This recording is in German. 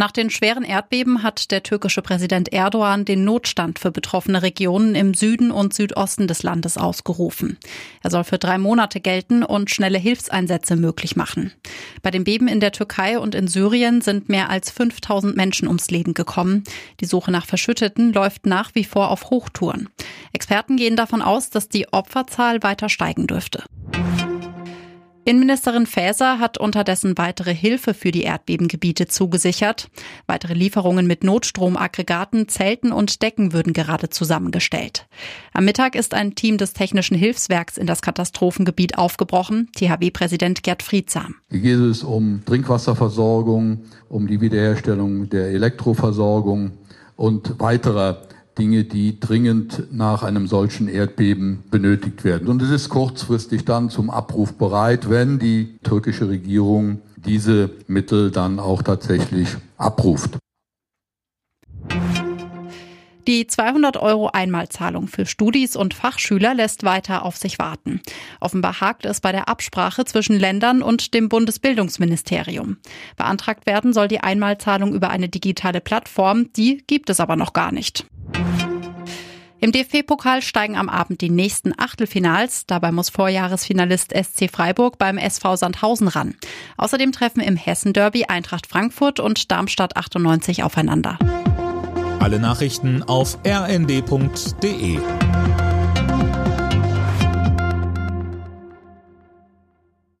Nach den schweren Erdbeben hat der türkische Präsident Erdogan den Notstand für betroffene Regionen im Süden und Südosten des Landes ausgerufen. Er soll für drei Monate gelten und schnelle Hilfseinsätze möglich machen. Bei den Beben in der Türkei und in Syrien sind mehr als 5000 Menschen ums Leben gekommen. Die Suche nach Verschütteten läuft nach wie vor auf Hochtouren. Experten gehen davon aus, dass die Opferzahl weiter steigen dürfte. Innenministerin Faeser hat unterdessen weitere Hilfe für die Erdbebengebiete zugesichert. Weitere Lieferungen mit Notstromaggregaten, Zelten und Decken würden gerade zusammengestellt. Am Mittag ist ein Team des Technischen Hilfswerks in das Katastrophengebiet aufgebrochen, THW-Präsident Gerd Friedsam. Hier geht es um Trinkwasserversorgung, um die Wiederherstellung der Elektroversorgung und weiterer Dinge, die dringend nach einem solchen Erdbeben benötigt werden. Und es ist kurzfristig dann zum Abruf bereit, wenn die türkische Regierung diese Mittel dann auch tatsächlich abruft. Die 200 Euro Einmalzahlung für Studis und Fachschüler lässt weiter auf sich warten. Offenbar hakt es bei der Absprache zwischen Ländern und dem Bundesbildungsministerium. Beantragt werden soll die Einmalzahlung über eine digitale Plattform, die gibt es aber noch gar nicht. Im DFB-Pokal steigen am Abend die nächsten Achtelfinals. Dabei muss Vorjahresfinalist SC Freiburg beim SV Sandhausen ran. Außerdem treffen im Hessen-Derby Eintracht Frankfurt und Darmstadt 98 aufeinander. Alle Nachrichten auf rnd.de